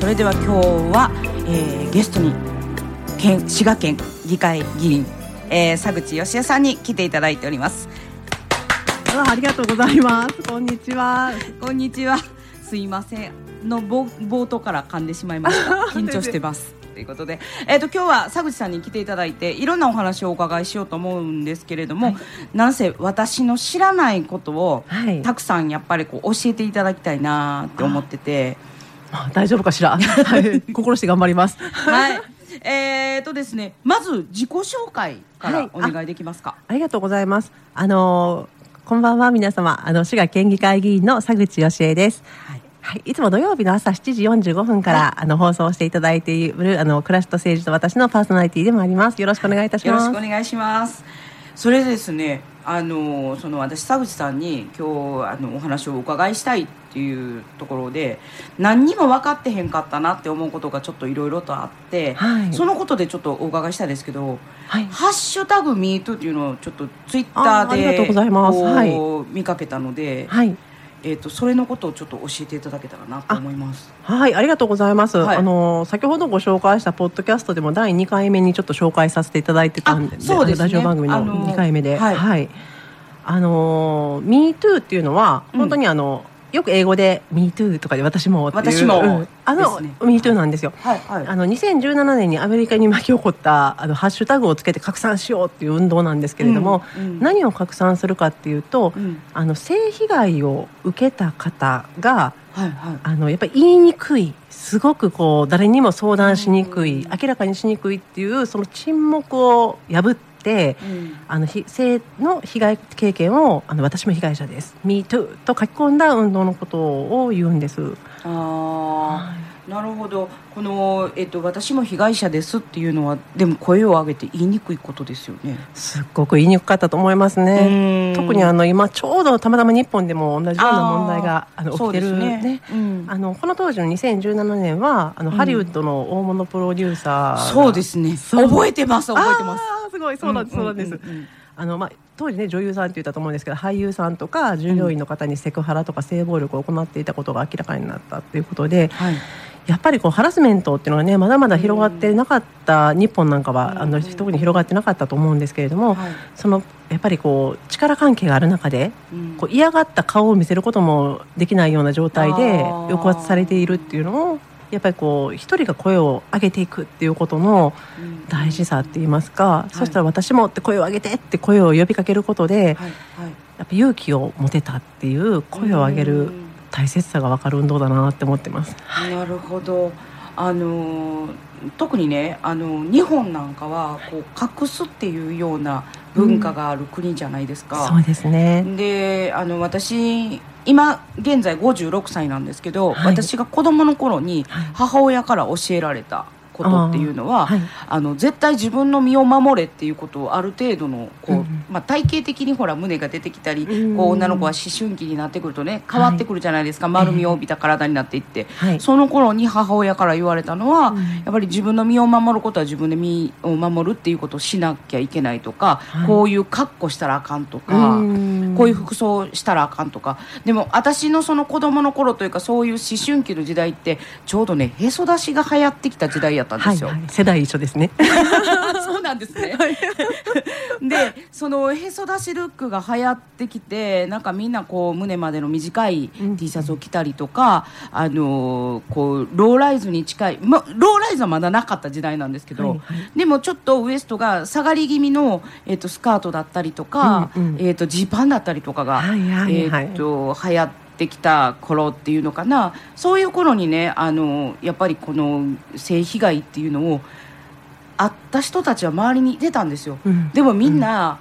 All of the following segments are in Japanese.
それでは今日は、えー、ゲストに県滋賀県議会議員、えー、佐口義恵さんに来ていただいております。ありがとうございます。こんにちは。こんにちは。すいません。の冒頭から噛んでしまいました。緊張してますということで、えーと、今日は佐口さんに来ていただいていろんなお話をお伺いしようと思うんですけれども、はい、なんせ私の知らないことを、はい、たくさんやっぱりこう教えていただきたいなって思ってて。あ大丈夫かしら、はい、心して頑張ります。はいえーとですね、まず自己紹介からお願いできますか？はい、ありがとうございます。あのこんばんは皆様、あの滋賀県議会議員の佐口義恵です。はいはい、いつも土曜日の朝7時45分から、はい、あの放送していただいているあの暮らしと政治と私のパーソナリティでもあります。よろしくお願いいたします。よろしくお願いします。それですね、あのその私佐口さんに今日あのお話をお伺いしたいっていうところで何にも分かってへんかったなって思うことがちょっといろいろとあって、はい、そのことでちょっとお伺いしたいですけど「はい、ハッシュタグミートっていうのをちょっとツイッターで見かけたので。はいえーと、それのことをちょっと教えていただけたらなと思います。はいありがとうございます、はい、あの先ほどご紹介したポッドキャストでも第2回目にちょっと紹介させていただいてたんでそうです、ね、ラジオ番組の2回目で、はい、はい、あの「MeToo」っていうのは本当にあの、うんよく英語で「MeToo」とかで私も私も、うん、あの「ね、MeToo」なんですよ、はいはい、あの2017年にアメリカに巻き起こったあのハッシュタグをつけて拡散しようっていう運動なんですけれども、うんうん、何を拡散するかっていうと、うん、あの性被害を受けた方が、はいはい、あのやっぱり言いにくいすごくこう誰にも相談しにくい、明らかにしにくいっていうその沈黙を破って、うん、あの性の被害経験をあの私も被害者です「MeToo」と書き込んだ運動のことを言うんです。あはいなるほど。この、えっと、私も被害者ですっていうのはでも声を上げて言いにくいことですよね。すっごく言いにくかったと思いますね。特にあの今ちょうどたまたま日本でも同じような問題があの起きてるね、ねうん、あのこの当時の2017年はあの、ハリウッドの大物プロデューサーそうですね。覚えてます覚えてます。すごいそうなんです、そうなんです、あのまあ、当時ね女優さんって言ったと思うんですけど俳優さんとか従業員の方にセクハラとか性暴力を行っていたことが明らかになったということで、はい、やっぱりこうハラスメントっていうのがねまだまだ広がってなかった、日本なんかはあの特に広がってなかったと思うんですけれども、そのやっぱりこう力関係がある中で、こう嫌がった顔を見せることもできないような状態で抑圧されているっていうのをやっぱりこう一人が声を上げていくっていうことの大事さって言いますか、そしたら私もって声を上げてって声を呼びかけることで、やっぱ勇気を持てたっていう声を上げる大切さが分かる運動だなって思ってます。なるほどあの特にねあの日本なんかはこう隠すっていうような文化がある国じゃないですか。うん、そうですねであの私今現在56歳なんですけど、はい、私が子供の頃に母親から教えられたことっていうのはあ、はい、あの絶対自分の身を守れっていうことをある程度のこう、うん、まあ、体型的にほら胸が出てきたり、うん、こう女の子は思春期になってくるとね変わってくるじゃないですか、はい、丸みを帯びた体になっていって、はい、その頃に母親から言われたのは、うん、やっぱり自分の身を守ることは自分で身を守るっていうことをしなきゃいけないとか、こういう格好したらあかんとか、こういう服装したらあかんとかでも私のその子供の頃というかそういう思春期の時代ってちょうどねへそ出しが流行ってきた時代やったんですよ、はいはい、世代一緒ですね。そうなんですね、はい、でそのへそ出しルックが流行ってきてなんかみんなこう胸までの短い T シャツを着たりとか、うん、あのこうローライズに近い、ま、ローライズはまだなかった時代なんですけど、はいはい、でもちょっとウエストが下がり気味の、えーと、スカートだったりとか、うんうん、えーと、ジーパンだったりとかが、はいはいはい、えーと流行って。ってきた頃っていうのかな。そういう頃にねあのやっぱりこの性被害っていうのをあった人たちは周りに出たんですよ、うん、でもみんな、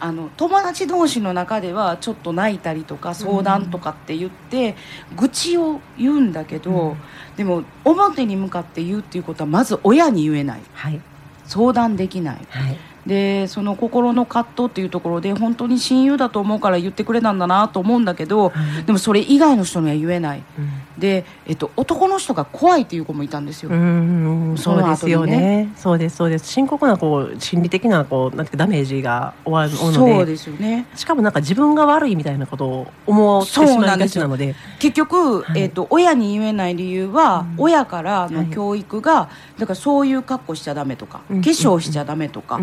うん、あの友達同士の中ではちょっと泣いたりとか相談とかって言って、うん、愚痴を言うんだけど、でも表に向かって言うっていうことはまず親に言えない、はい、相談できない、はい、でその心の葛藤っていうところで本当に親友だと思うから言ってくれたんだなと思うんだけど、はい、でもそれ以外の人には言えない、うん、で、えっと、男の人が怖いっていう子もいたんですよ。うんそうですよね。そうですそうです。深刻なこう心理的なこうなんてダメージが終わるので。そうですよね。しかもなんか自分が悪いみたいなことを思ってしまいがちなので結局、はい、えっと、親に言えない理由は、うん、親からの教育が、はい、だからそういう格好しちゃダメとか、化粧しちゃダメとか、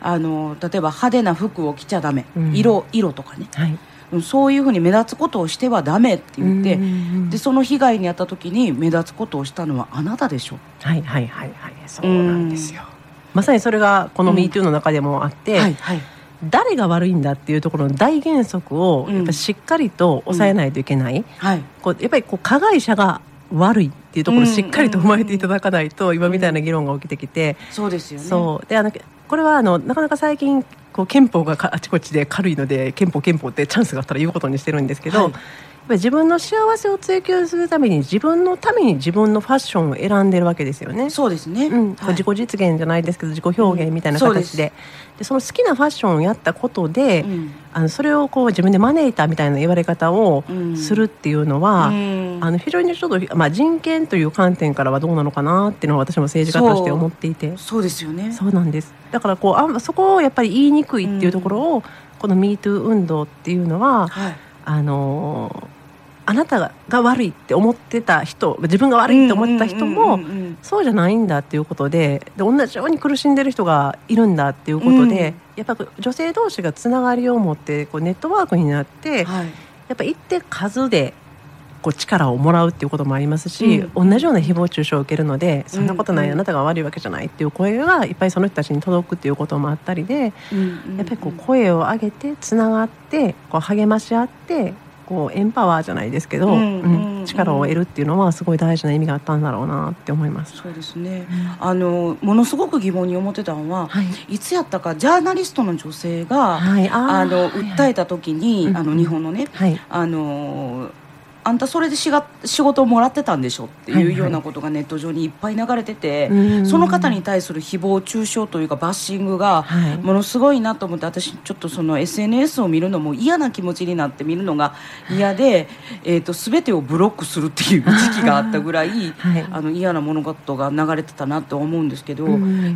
あの例えば派手な服を着ちゃダメ、うん、色色とかね、はい、そういうふうに目立つことをしてはダメって言って、でその被害に遭った時に目立つことをしたのはあなたでしょ。はいはいはいはい。そうなんですよ、まさにそれがこの「MeToo」の中でもあって、はいはい。誰が悪いんだっていうところの大原則をやっぱしっかりと抑えないといけない、うん。はい、こうやっぱりこう加害者が悪いっていうところをしっかりと踏まえていただかないと、今みたいな議論が起きてきて、そうですよね。そう。であのこれはあのなかなか最近こう憲法があちこちで軽いので憲法憲法ってチャンスがあったら言うことにしてるんですけど、はい。ぱり自分の幸せを追求するために自分のために自分のファッションを選んでるわけですよね。そうですね、うん、はい、自己実現じゃないですけど自己表現みたいな形で。うん、でその好きなファッションをやったことで、うん、あのそれをこう自分で招いたみたいな言われ方をするっていうのは、あの非常にちょっと、まあ、人権という観点からはどうなのかなっていうのは私も政治家として思っていて。そう。ですよね。そうなんです。だからこうあそこをやっぱり言いにくいっていうところを、この MeToo 運動っていうのは、はい、あのあなたが悪いって思ってた人自分が悪いって思った人もそうじゃないんだっていうことでで同じように苦しんでる人がいるんだっていうことで、うん、やっぱ女性同士がつながりを持ってこうネットワークになって、はい、やっぱ一定数でこう力をもらうっていうこともありますし、うん、同じような誹謗中傷を受けるので、そんなことない、うん、あなたが悪いわけじゃないっていう声がいっぱいその人たちに届くっていうこともあったりで、うん、やっぱりこう声を上げてつながってこう励まし合ってこうエンパワーじゃないですけど、うんうん、力を得るっていうのはすごい大事な意味があったんだろうなって思います。そうですね。あのものすごく疑問に思ってたのは、はい、いつやったかジャーナリストの女性が、はい、あの訴えた時に、はい、あの日本のね、あのあんたそれでしが仕事をもらってたんでしょっていうようなことがネット上にいっぱい流れてて、はい。はい、その方に対する誹謗中傷というかバッシングがものすごいなと思って私ちょっとその SNS を見るのも嫌な気持ちになって見るのが嫌で、えーと、全てをブロックするっていう時期があったぐらい、はい、あの嫌な物事が流れてたなと思うんですけど、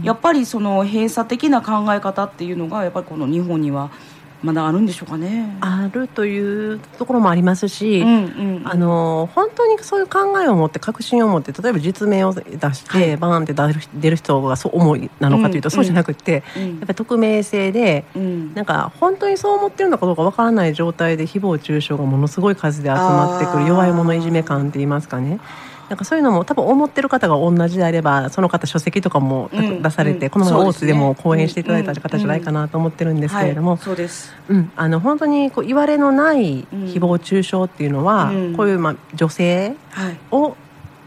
やっぱりその閉鎖的な考え方っていうのがやっぱりこの日本には。まだあるんでしょうかね。あるというところもありますし、うんうんうん、あの本当にそういう考えを持って確信を持って例えば実名を出して、はい、バーンって出る人がそう思いなのかというと、うん、そうじゃなくて、うん、やっぱり匿名性で、うん、なんか本当にそう思ってるのかどうかわからない状態で誹謗中傷がものすごい数で集まってくる弱い者いじめ感って言いますかね。なんかそういうのも多分思ってる方が同じであればその方書籍とかも出されて、うん、この前大津でも講演していただいた方じゃないかなと思ってるんですけれども、そうです。うん、あの本当にこう言われのない誹謗中傷っていうのは、こういうまあ女性を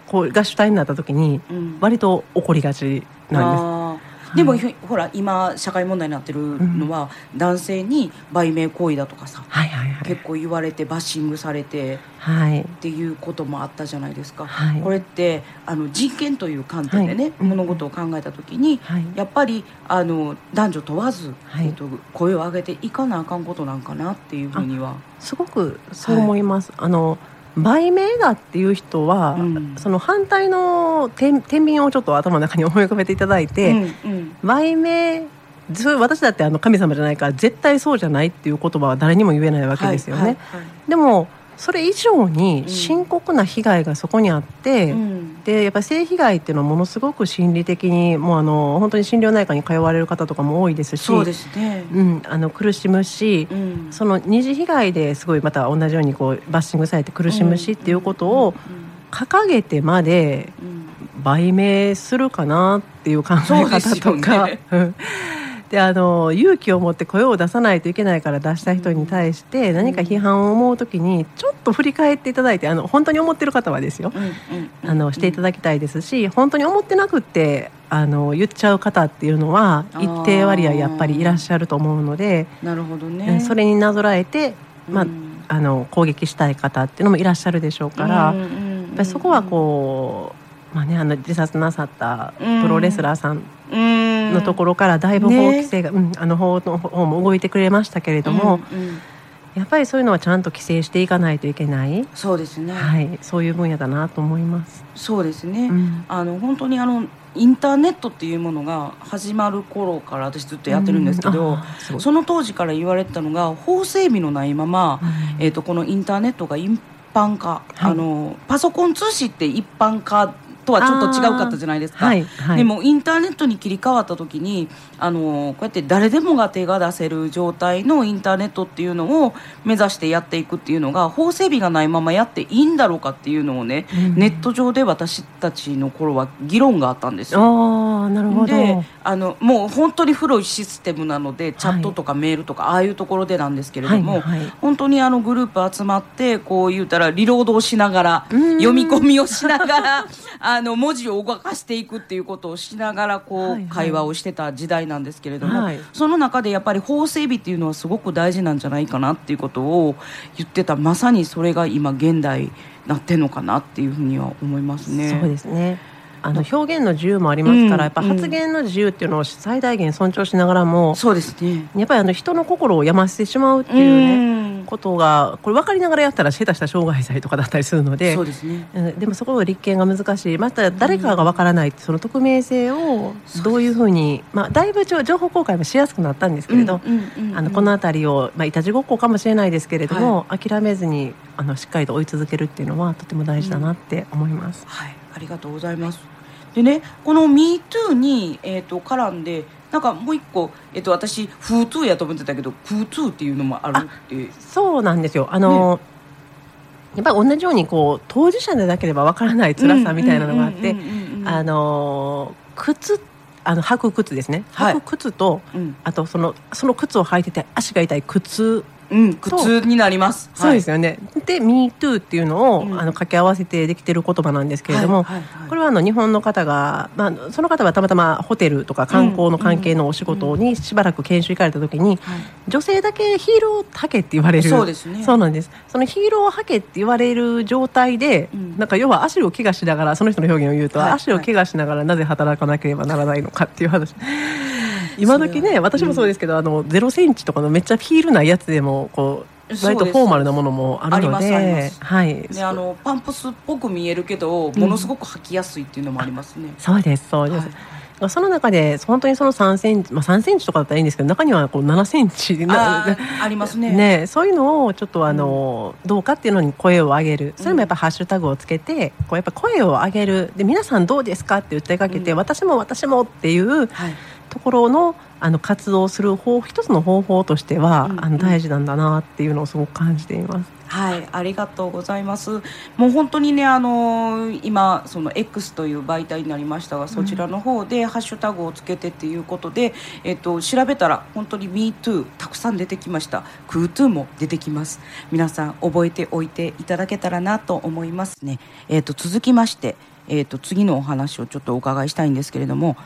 こうが主体になった時に割と起こりがちなんです。でも、ほら今社会問題になってるのは、男性に売名行為だとかさ、はいはいはい、結構言われてバッシングされて、はい、っていうこともあったじゃないですか、はい、これってあの人権という観点でね、はい、物事を考えた時に、はい、やっぱりあの男女問わず、えっと、声を上げていかなあかんことなんかなっていうふうには。すごくそう思います。あの売名だっていう人は、うん、その反対の天秤をちょっと頭の中に思い浮かべていただいて、うんうん、売名私だってあの神様じゃないから絶対そうじゃないっていう言葉は誰にも言えないわけですよね。はいはいはい、でもそれ以上に深刻な被害がそこにあって、うん、でやっぱり性被害っていうのはものすごく心理的にもうあの本当に心療内科に通われる方とかも多いですしそうですね、うん、あの苦しむし、うん、その二次被害ですごいまた同じようにこうバッシングされて苦しむしっていうことを掲げてまで売名するかなっていう考え方とか。であの勇気を持って声を出さないといけないから出した人に対して何か批判を思う時にちょっと振り返っていただいてあの本当に思ってる方はですよ、あのしていただきたいですし本当に思ってなくってあの言っちゃう方っていうのは一定割合やっぱりいらっしゃると思うのでなるほど、ね、それになぞらえて、まあ、あの攻撃したい方っていうのもいらっしゃるでしょうから、やっぱりそこはこう、まあね、あの自殺なさったプロレスラーさんのところからだいぶ法規制が、ね、うん、あの法の方も動いてくれましたけれども、うんうんやっぱりそういうのはちゃんと規制していかないといけない。そうですね、はい、そういう分野だなと思います。そうですね、うん、あの本当にあのインターネットっていうものが始まる頃から私ずっとやってるんですけど、うん、その当時から言われてたのが法整備のないまま、うん、えーと、このインターネットが一般化、はい、あのパソコン通信って一般化とはちょっと違うかったじゃないですか、はいはい、でもインターネットに切り替わった時にあのこうやって誰でもが手が出せる状態のインターネットっていうのを目指してやっていくっていうのが法整備がないままやっていいんだろうかっていうのをね、うん、ネット上で私たちの頃は議論があったんですよ。あなるほど。であのもう本当に古いシステムなのでチャットとかメールとか、はい、ああいうところでなんですけれども、はいはい、本当にあのグループ集まってこう言うたらリロードをしながら読み込みをしながら あの文字を動かしていくっていうことをしながらこう、会話をしてた時代なんですけれども、はい、その中でやっぱり法整備っていうのはすごく大事なんじゃないかなっていうことを言ってた。まさにそれが今現代なってんのかなっていうふうには思いますね。そうですねあの表現の自由もありますから、やっぱ発言の自由っていうのを最大限尊重しながらも、そうですね。やっぱりあの人の心を病ませてしまうっていうね、ことがこれ分かりながらやったら下手した傷害罪とかだったりするのでそうですね、でもそこの立件が難しい。また誰かが分からないその匿名性をどういうふうに、まあ、だいぶ情報公開もしやすくなったんですけれど、あのこの辺りを、まあ、いたちごっこかもしれないですけれども、はい、諦めずにあのしっかりと追い続けるっていうのはとても大事だなって思います。はい。ありがとうございます。でねこの「MeToo に」えーと、絡んでなんかもう一個、えーと、私「フーツー」やと思ってたけど「プーツー」っていうのもあるって。そうなんですよ。あの、ね、やっぱり同じようにこう当事者でなければわからない辛さみたいなのがあってあの靴あの履く靴ですね。履く靴と、はいうん、あとそのその靴を履いてて足が痛い靴うん、苦痛になります。そうですよね。はい、で、MeToo っていうのを、うん、あの掛け合わせてできてる言葉なんですけれども、これはあの日本の方が、まあ、その方はたまたまホテルとか観光の関係のお仕事にしばらく研修行かれた時に、女性だけヒールを履けって言われる。そうですね。そうなんです。そのヒールを履けって言われる状態で、うん、なんか要は足を怪我しながら、その人の表現を言うと、はい、足を怪我しながらなぜ働かなければならないのかっていう話。今時ね私もそうですけど、うん、あのゼロセンチとかのめっちゃヒールないやつでもこう割とフォーマルなものもあるのではい、ね、あのパンプスっぽく見えるけどものすごく履きやすいっていうのもありますね、うん、そうですそうです、はい、その中で本当にその3センチ、まあ、3センチとかだったらいいんですけど中にはこう7センチあありますね。ねそういうのをちょっとあの、うん、どうかっていうのに声を上げる。それもやっぱハッシュタグをつけてこうやっぱ声を上げる。で皆さんどうですかって訴えかけて、私も私もっていう、はいところのあの活動する方一つの方法としては、うんうん、あの大事なんだなっていうのをすごく感じています。はい、ありがとうございます。もう本当にね、あのー、今その X という媒体になりましたが、そちらの方でハッシュタグをつけてっていうことで、えっと調べたら本当に MeToo たくさん出てきました。KuToo も出てきます。皆さん覚えておいていただけたらなと思いますね。えっと続きまして、えっと次のお話をちょっとお伺いしたいんですけれども。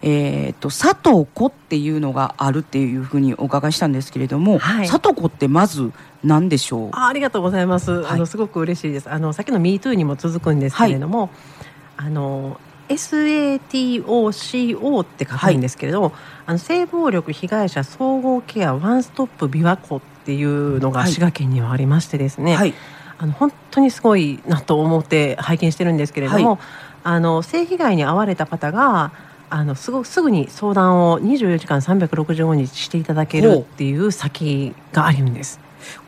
えーと、佐藤湖っていうのがあるっていうふうにお伺いしたんですけれども、はい、佐藤湖ってまず何でしょう？あありがとうございます、はい、あのすごく嬉しいです。あのさっきの MeToo にも続くんですけれども、はい、あの SATOCO って書くんですけれども、あの性暴力被害者総合ケアワンストップ琵琶湖っていうのが滋賀県にはありましてですね、あの本当にすごいなと思って拝見してるんですけれども、あの性被害に遭われた方があのすぐすぐに相談を24時間365日していただけるっていう先があるんです。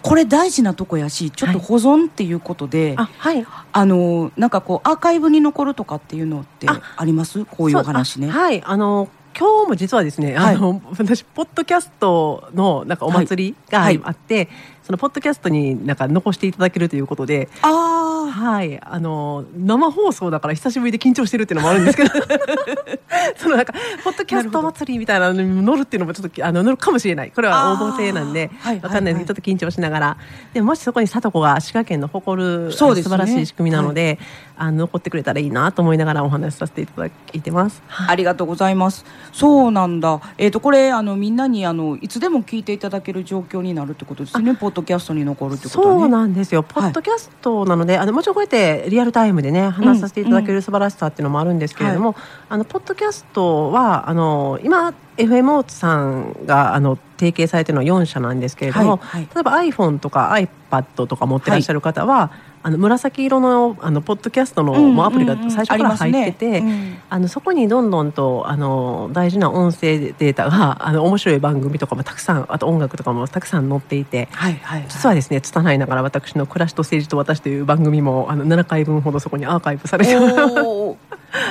これ大事なとこやしちょっと保存っていうことで、はい、あはい、あのなんかこうアーカイブに残るとかっていうのってあります？こういう話ね。はい。あの今日も実はですね、はい、あの私ポッドキャストのなんかお祭りがあって、はい。はい。そのポッドキャストになんか残していただけるということで、あはい。あの生放送だから久しぶりで緊張してるっていうのもあるんですけど、そのなんかポッドキャスト祭りみたいなのに乗るっていうのもちょっとあの乗るかもしれない。これは応募制なんでわかんないです。けど、ちょっと緊張しながら、でもしそこに里子が滋賀県の誇る、素晴らしい仕組みなので、はい、あの残ってくれたらいいなと思いながらお話しさせていただいてます。ありがとうございます。そうなんだ。えっ、ー、とこれあのみんなにあのいつでも聞いていただける状況になるってことですね？ポッドキャストに残るってこと、ね、そうなんですよ。ポッドキャストなので、はい、あのもちろんこうやってリアルタイムでね話させていただける素晴らしさっていうのもあるんですけれども、うんうん、あのポッドキャストはあの今 FMO さんがあの提携されているのは4社なんですけれども、はいはい、例えば iPhone とか iPad とか持ってらっしゃる方は、はいあの紫色のあのポッドキャストの、もうアプリが最初から入ってて、あねうん、あのそこにどんどんとあの大事な音声データが あの面白い番組とかもたくさんあと音楽とかもたくさん載っていて、はいはいはい、実はですね拙いながら私の「暮らしと政治と私」という番組もあの7回分ほどそこにアーカイブされて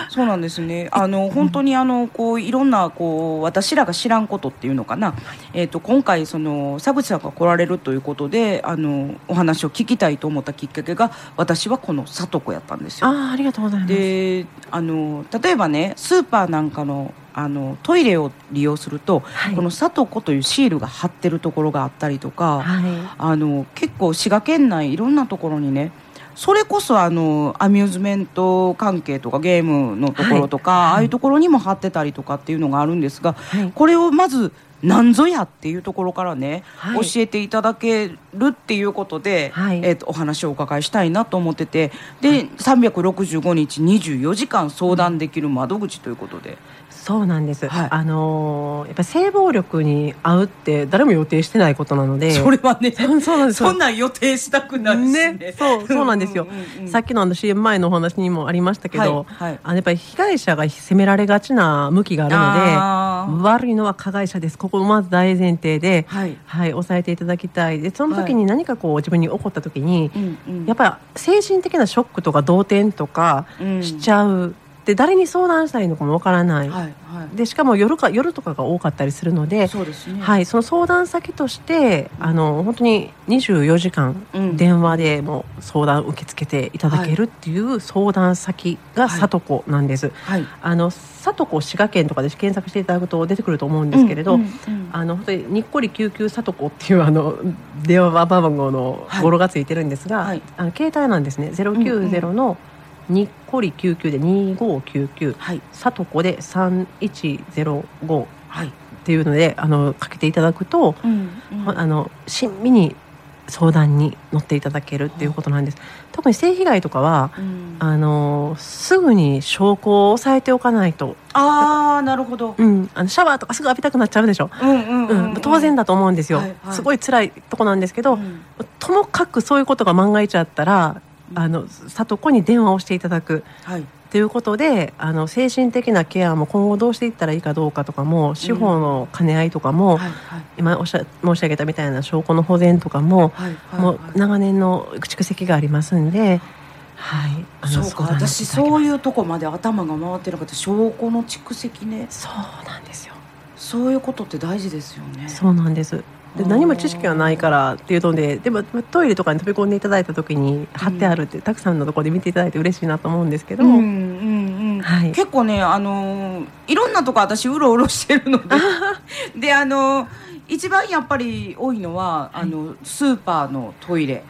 そうなんですね。あの本当にあのこういろんなこう私らが知らんことっていうのかな。えっ、ー、と今回その佐口さんが来られるということであのお話を聞きたいと思ったきっかけが私はこの里子やったんですよ。あありがとうございます。であの例えばねスーパーなんかのあのトイレを利用すると、はい、この里子というシールが貼ってるところがあったりとか、はい、あの結構滋賀県内いろんなところにねそれこそあのアミューズメント関係とかゲームのところとか、はい、ああいうところにも貼ってたりとかっていうのがあるんですが、はい、これをまず何ぞやっていうところからね、はい、教えていただけるっていうことで、はい、えーと、お話をお伺いしたいなと思っててで、はい、365日24時間相談できる窓口ということで。そうなんです、はい、あのー、やっぱ性暴力に遭うって誰も予定してないことなので。それはね そうなんですそんなん予定したくないね、ね、そうそうなんですよ。うん、さっきのあの CM 前のお話にもありましたけど、はい。はい、あのやっぱり被害者が責められがちな向きがあるので悪いのは加害者です。ここまず大前提で、はい、はい、抑えていただきたい。でその時に何かこう自分に起こった時に、やっぱり精神的なショックとか動転とかしちゃう、うんで誰に相談したらいいのかもわからない、はいはい、でしかも夜か夜とかが多かったりするのでそうです、ね、はい、その相談先としてあの本当に24時間電話でも相談受け付けていただけるっていう相談先が里子なんです。はい、あの里子滋賀県とかで検索していただくと出てくると思うんですけれど、うんうんうん、あの本当ににっこり救急里子っていうあの電話番号の語呂がついてるんですが、はい、あの携帯なんですね。090の、うん。うんにっこり99で2599、はい、さとこで3105、はい、っていうのであのかけていただくと、うんうん、あの親身に相談に乗っていただけるっていうことなんです。特に性被害とかは、うん、あのすぐに証拠を押さえておかないと。ああなるほど。うん、あのシャワーとかすぐ浴びたくなっちゃうでしょ？うんうんうん。うん、当然だと思うんですよ、はいはい。すごい辛いとこなんですけど、うん、ともかくそういうことが万が一あったらあの里子に電話をしていただく。はい。ということであの精神的なケアも今後どうしていったらいいかどうかとかも司法の兼ね合いとかも、うんはいはい、今おしゃ申し上げたみたいな証拠の保全とかもはいはいはい、もう長年の蓄積がありますんで。はい、あのそうか私そういうとこまで頭が回ってなかった。証拠の蓄積ね。そうなんですよ。そういうことって大事ですよね。そうなんですで何も知識がないからっていうのででもトイレとかに飛び込んでいただいた時に貼ってあるって、うん、たくさんのところで見ていただいて嬉しいなと思うんですけど、うんうんうん。はい、結構ね、あのー、いろんなとこ私うろうろしてるので。であのー一番やっぱり多いのは、はい、あのスーパーのトイレ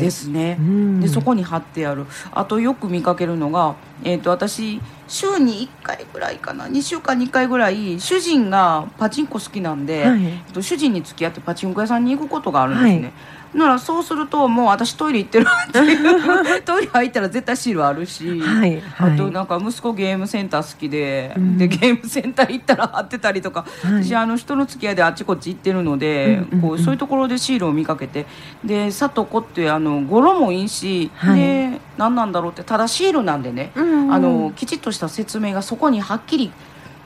ですね、はいはい、でそこに貼ってある。あとよく見かけるのが、えーと、私週に1回ぐらいかな。2週間に1回ぐらい主人がパチンコ好きなんで、はい、主人に付き合ってパチンコ屋さんに行くことがあるんですね、ならそうするともう私トイレ行ってるっていう。トイレ入ったら絶対シールあるし、はいはい、あとなんか息子ゲームセンター好きで。うん、でゲームセンター行ったら貼ってたりとか、はい、私あの人の付き合いであっちこっち行ってるので、うんうんうん、こうそういうところでシールを見かけて。で「さとこ」ってあの語呂もいいし、はい、で何なんだろうって。ただシールなんでね、うんうん、あのきちっとした説明がそこにはっきり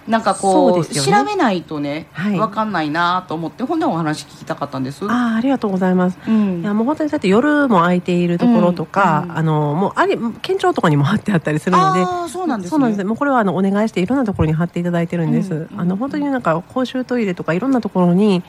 なんかこう、ね、調べないとね、はい、分かんないなと思ってほんでお話聞きたかったんです。あありがとうございます、うん、いやもう本当にだって夜も空いているところとか、うんうん、あのもうあり県庁とかにも貼ってあったりするので。あそうなんです、ね、そうなんです。もうこれはあのお願いしていろんなところに貼っていただいてるんです、うんうん、あの本当になんか公衆トイレとかいろんなところに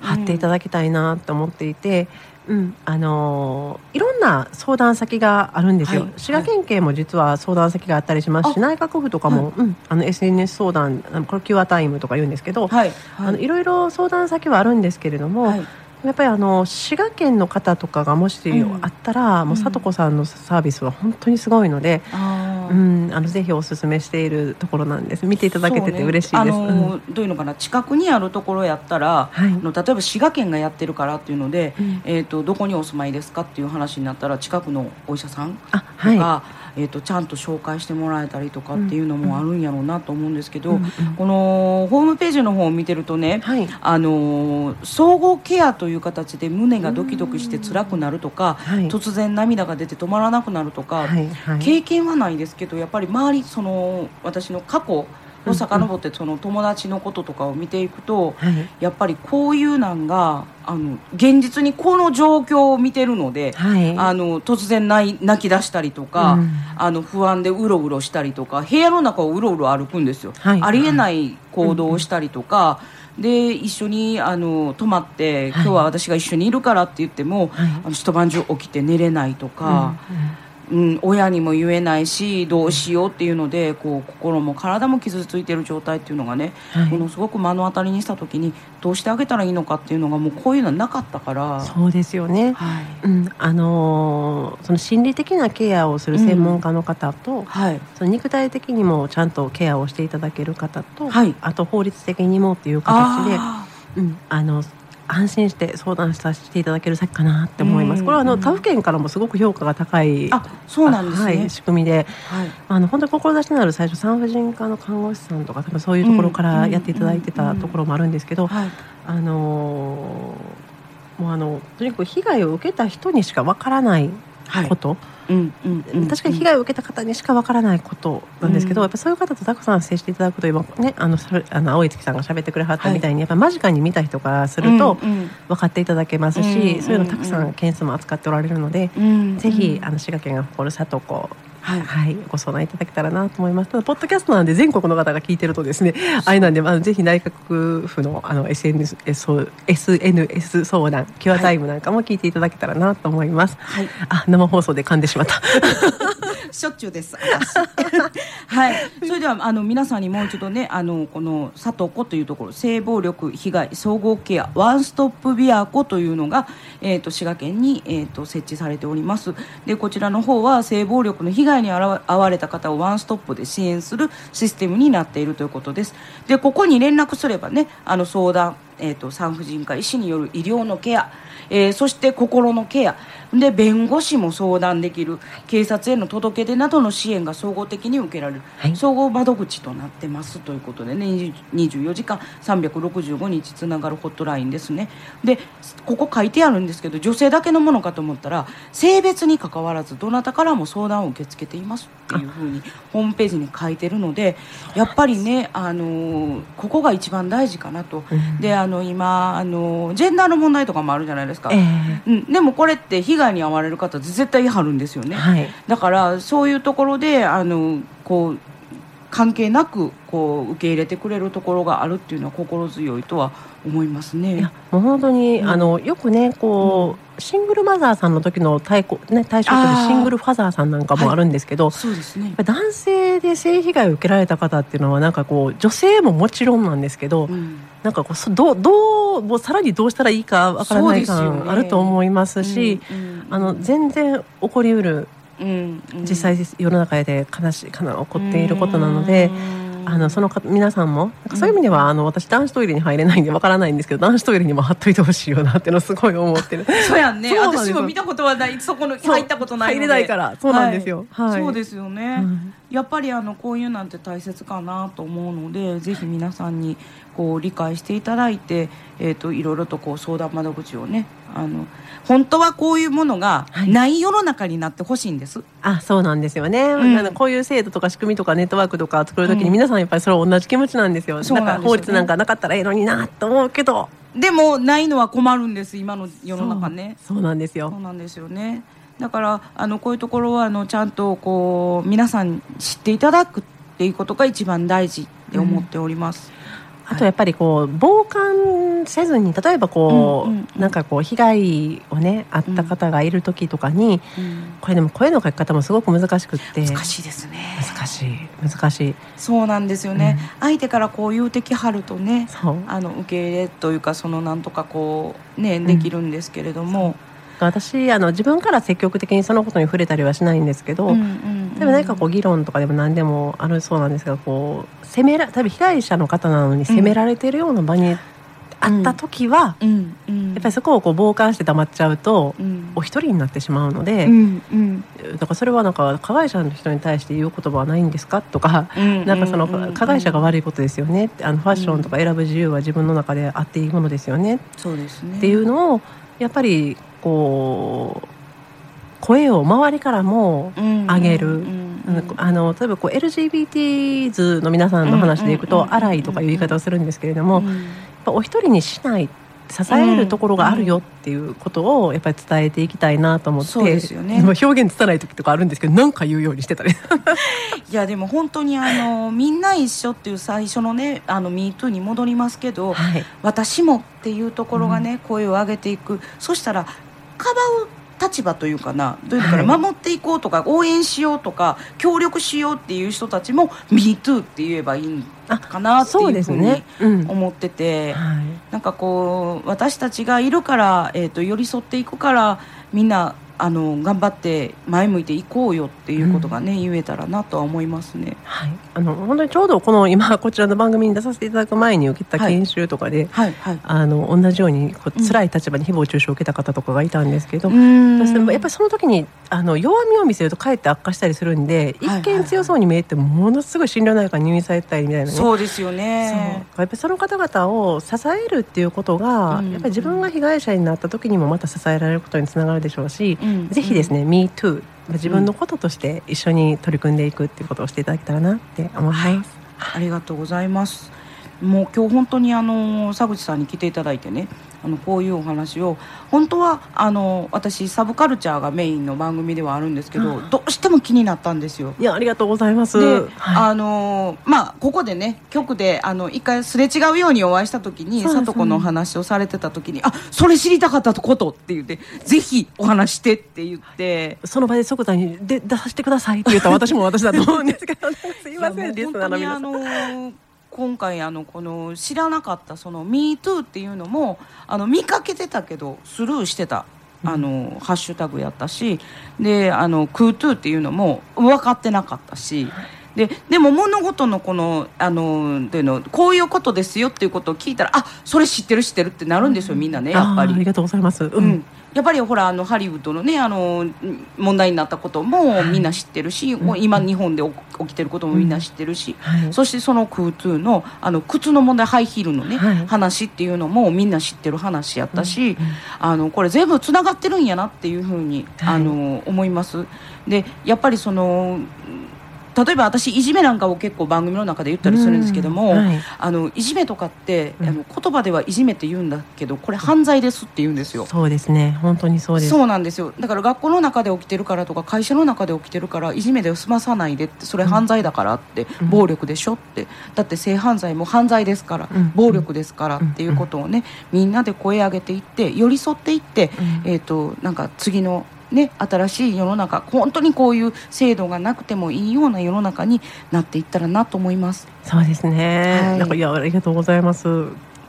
貼っていただきたいなと思っていて、うん、あのー、いろんな相談先があるんですよ、はい、滋賀県警も実は相談先があったりしますし、内閣府とかも、うん、あの SNS 相談これキュアタイムとか言うんですけど、はい。はい、あのいろいろ相談先はあるんですけれども、はいやっぱりあの滋賀県の方とかがもしあったら、うん、もう里子さんのサービスは本当にすごいので、うん、うん、あのぜひお勧めしているところなんです。見ていただけてて嬉しいです、ね、あのー、どういうのかな近くにあるところやったら、はい、の例えば滋賀県がやってるからっていうので、うん、えーと、どこにお住まいですかっていう話になったら近くのお医者さんとか、はいえーと、ちゃんと紹介してもらえたりとかっていうのもあるんやろうなと思うんですけど、うんうん、このホームページの方を見てるとね、はい、あの総合ケアという形で胸がドキドキして辛くなるとか、はい、突然涙が出て止まらなくなるとか、はいはい、経験はないですけどやっぱり周りその私の過去を遡ってその友達のこととかを見ていくと、やっぱりこういうなんがあの現実にこの状況を見てるので、はい、あの突然泣泣き出したりとか、うん、あの不安でうろうろしたりとか部屋の中をうろうろ歩くんですよ、はい、ありえない行動をしたりとか。うん、で一緒にあの泊まって、今日は私が一緒にいるからって言っても、あの一晩中起きて寝れないとか、うんうんうん、親にも言えないしどうしようっていうのでこう心も体も傷ついてる状態っていうのがね、はい、ものすごく目の当たりにした時にどうしてあげたらいいのかっていうのがもうこういうのはなかったから。そうですよね、はい、うん、あのー、その心理的なケアをする専門家の方と、うん、はい、その肉体的にもちゃんとケアをしていただける方と、はい、あと法律的にもっていう形で。うん、あの安心して相談させていただける先かなって思います。これはあの他府県からもすごく評価が高いあそうなんですね、はい、仕組みで、はい、あの本当に志のある最初産婦人科の看護師さんとか多分そういうところからやっていただいてたところもあるんですけど、あのもうあのとにかく被害を受けた人にしかわからないこと、はいうんうん確かに被害を受けた方にしかわからないことなんですけど、やっぱそういう方とたくさん接していただくと今ねあのあの青い月さんが喋ってくれはったみたいに、やっぱ間近に見た人からすると分かっていただけますし、そういうのたくさん件数も扱っておられるので、ぜひあの滋賀県が誇る里子はい、はい、ご相談いただけたらなと思います。ただポッドキャストなんで全国の方が聞いてるとですね、あれなんで、まあ、ぜひ内閣府のあの SNS, SNS 相談、キュアタイムなんかも聞いていただけたらなと思います。はい、あ、生放送で噛んでしまった。しょっちゅうです。はい。それではあの皆さんにもう一度ねあのこの佐藤子というところ性暴力被害総合ケアワンストップビアコというのがえっ、ー、と滋賀県にえっ、ー、と設置されております。でこちらの方は性暴力の被害に遭われた方をワンストップで支援するシステムになっているということです。でここに連絡すればねあの相談えっ、ー、と産婦人科医師による医療のケア、えー、そして心のケア。で弁護士も相談できる。警察への届け出などの支援が総合的に受けられる、はい、総合窓口となってますということでね。24時間365日つながるホットラインですね。でここ書いてあるんですけど女性だけのものかと思ったら性別にかかわらずどなたからも相談を受け付けています。っていうふうにホームページに書いてるのでやっぱりねあのここが一番大事かなと、うん、であの今あのジェンダーの問題とかもあるじゃないですか、えー、うん、でもこれって被害に遭われる方絶対言い張るんですよね、はい、だからそういうところであのこう関係なくこう受け入れてくれるところがあるっていうのは心強いとは思いますね。もう本当に、うん、あのよくねこう、うん、シングルマザーさんの時の対抗ね対象とるシングルファザーさんなんかもあるんですけど、はい、そうですね。男性で性被害を受けられた方っていうのはなんかこう女性ももちろんなんですけど、うん、なんかこうどうどうもうさらにどうしたらいいかわからない感あると思いますし、あの全然起こりうる実際世の中で悲しいかな起こっていることなので。あのそのか皆さんもそういう意味では、あの私男子トイレに入れないんでわからないんですけど男子トイレにも貼っといてほしいよなっていうのすごい思ってる。そうやんね。私も見たことはない。そこの入ったことない入れないから。そうなんですよ、はい、そうですよね、うん、やっぱりあのこういうなんて大切かなと思うのでぜひ皆さんにこう理解していただいて、えーと、いろいろとこう相談窓口をねあの本当はこういうものがない世の中になってほしいんです。はい、あそうなんですよね、うん、こういう制度とか仕組みとかネットワークとか作るときに皆さんやっぱりそれは同じ気持ちなんですよ。うん、なんか法律なんかなかったらええのになと思うけど。でもないのは困るんです今の世の中ね。そうなんですよ。そうなんですよねだからあのこういうところはあのちゃんとこう皆さん知っていただくっていうことが一番大事って思っております、あとやっぱりこう傍観せずに例えばこう、うんうんうん、なんかこう被害をねあった方がいる時とかに、うん、これでも声の書き方もすごく難しくって。難しいですね。難しい。難しい。そうなんですよね、うん、相手からこう言うてきはるとねあの受け入れというかそのなんとかこうねできるんですけれども、私あの自分から積極的にそのことに触れたりはしないんですけど、うんうん、でも何かこう議論とかでも何でもあるそうなんですがこう責めら多分被害者の方なのに責められているような場にあった時は、うん。うん、やっぱりそこをこう傍観して黙っちゃうと、うん、お一人になってしまうので、うん。うん、だからそれはなんか加害者の人に対して言う言葉はないんですかとか、うん、なんかその加害者が悪いことですよね。あのファッションとか選ぶ自由は自分の中であっていいものですよね、そうですね。っていうのをやっぱりこう声を周りからも上げる。あの例えばこう LGBT 図の皆さんの話でいくと「荒い」とかいう言い方をするんですけれども、お一人にしない支えるところがあるよっていうことをやっぱり伝えていきたいなと思って、表現つたない時とかあるんですけど何か言うようにしてたり。いやでも本当にあのみんな一緒っていう最初のね「あの MeToo」に戻りますけど、はい、私もっていうところがね、うん、声を上げていく。そしたらかばう立場というかなどういうのかな、はい、守っていこうとか応援しようとか協力しようっていう人たちも「MeToo」って言えばいいかなっていうふうに思ってて、ね。うん。はい、なんかこう私たちがいるから、えーと寄り添っていくからみんなあの頑張って前向いていこうよっていうことがね、うん、言えたらなとは思いますね。はい、あの本当にちょうどこの今こちらの番組に出させていただく前に受けた研修とかで、はいはい。はい、あの同じようにこう辛い立場に誹謗中傷を受けた方とかがいたんですけど、うん、やっぱりその時にあの弱みを見せるとかえって悪化したりするんで、一見強そうに見えてものすごい心療内科に入院されたりみたいな、ね、そうですよね。やっぱりその方々を支えるっていうことが、うん、やっぱり自分が被害者になった時にもまた支えられることにつながるでしょうし、うん、ぜひですね MeToo 自分のこととして一緒に取り組んでいくっていうことをしていただけたらなって思います、はい、ありがとうございますもう今日本当にあの佐口さんに来ていただいてねあのこういうお話を本当はあの私サブカルチャーがメインの番組ではあるんですけど、どうしても気になったんですよ。いやありがとうございます。で、はい、あのまあここでね局であの一回すれ違うようにお会いした時に聡子のお話をされてた時にあそれ知りたかったことって言ってぜひお話してって言ってその場で即座にで出させてくださいって言ったら私も私だと思うんですけど すいませんリスナーの皆さん。今回あのこの知らなかったその「MeToo」っていうのもあの見かけてたけどスルーしてたあの、ハッシュタグやったしであの「クートゥー」っていうのも分かってなかったし。ででも物事のこのあのでのこういうことですよっていうことを聞いたらあそれ知ってる知ってるってなるんですよみんなねやっぱり。ありがとうございます、うん、やっぱりほらあのハリウッドのねあの問題になったこともみんな知ってるし、もう今日本で起きてることもみんな知ってるし、はい、そしてその空ーのあの靴の問題ハイヒールのね、はい、話っていうのもみんな知ってる話やったし、あのこれ全部つながってるんやなっていうふうに、あの思います。でやっぱりその例えば私いじめなんかを結構番組の中で言ったりするんですけども、はい、あのいじめとかって、あの言葉ではいじめって言うんだけどこれ犯罪ですって言うんですよ。そうですね。本当にそうです。そうなんですよ。だから学校の中で起きてるからとか会社の中で起きてるからいじめで済まさないでってそれ犯罪だからって、うん、暴力でしょって。だって性犯罪も犯罪ですから、うん、暴力ですからっていうことをねみんなで声上げていって寄り添っていって、えーとなんか次のね、新しい世の中本当にこういう制度がなくてもいいような世の中になっていったらなと思います。そうですね、はい、なんかいやありがとうございます。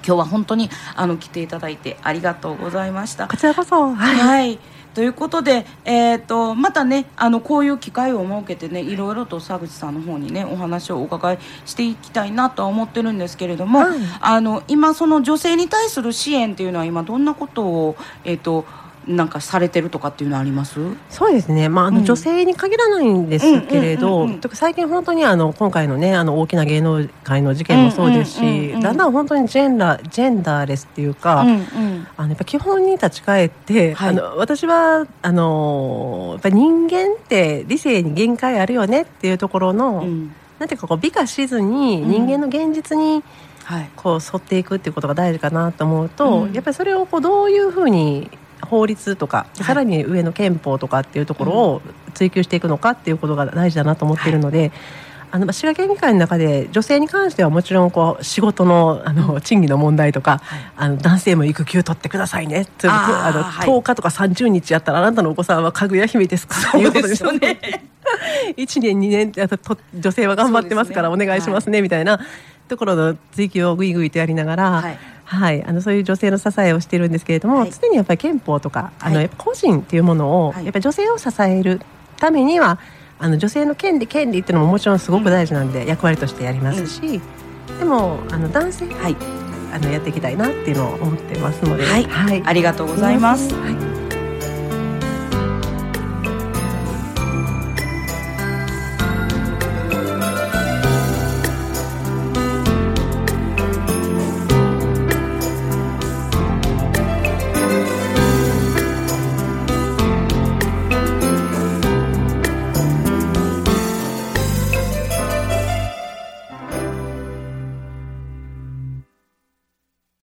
今日は本当にあの来ていただいてありがとうございました。こちらこそ。はい、はいということで、えーと、またねあのこういう機会を設けてねいろいろと佐口さんの方にねお話をお伺いしていきたいなとは思ってるんですけれども、はい、あの今その女性に対する支援っていうのは今どんなことを、えーとなんかされてるとかっていうのはあります？そうですね、まあ、あの女性に限らないんですけれど、最近本当にあの今回のねあの大きな芸能界の事件もそうですし、だんだん本当にジェンダージェンダーレスっていうか、うんうん、あのやっぱ基本に立ち返って、はい、あの私はあのやっぱ人間って理性に限界あるよねっていうところの、うん、なんていうかこう美化しずに人間の現実に、こう沿っていくっていうことが大事かなと思うと、うん、やっぱりそれをこうどういうふうに法律とか、さらに上の憲法とかっていうところを追求していくのかっていうことが大事だなと思っているので。あの滋賀県議会の中で女性に関してはもちろんこう仕事のあの賃金の問題とか、はい、あの男性も育休取ってくださいねああの、はい、10日とか30日やったらあなたのお子さんはかぐや姫ですかっていうことですよね。1年2年あと女性は頑張ってますからお願いしますね、みたいなところの追及をぐいぐいとやりながら、はいはい、あのそういう女性の支えをしているんですけれども、はい、常にやっぱり憲法とかあの、やっぱ個人っていうものを、やっぱり女性を支えるためにはあの女性の権利権利っていうのももちろんすごく大事なんで、役割としてやりますし、でもあの男性、はい、あのやっていきたいなっていうのを思ってますので、はい、はい、ありがとうございます。はい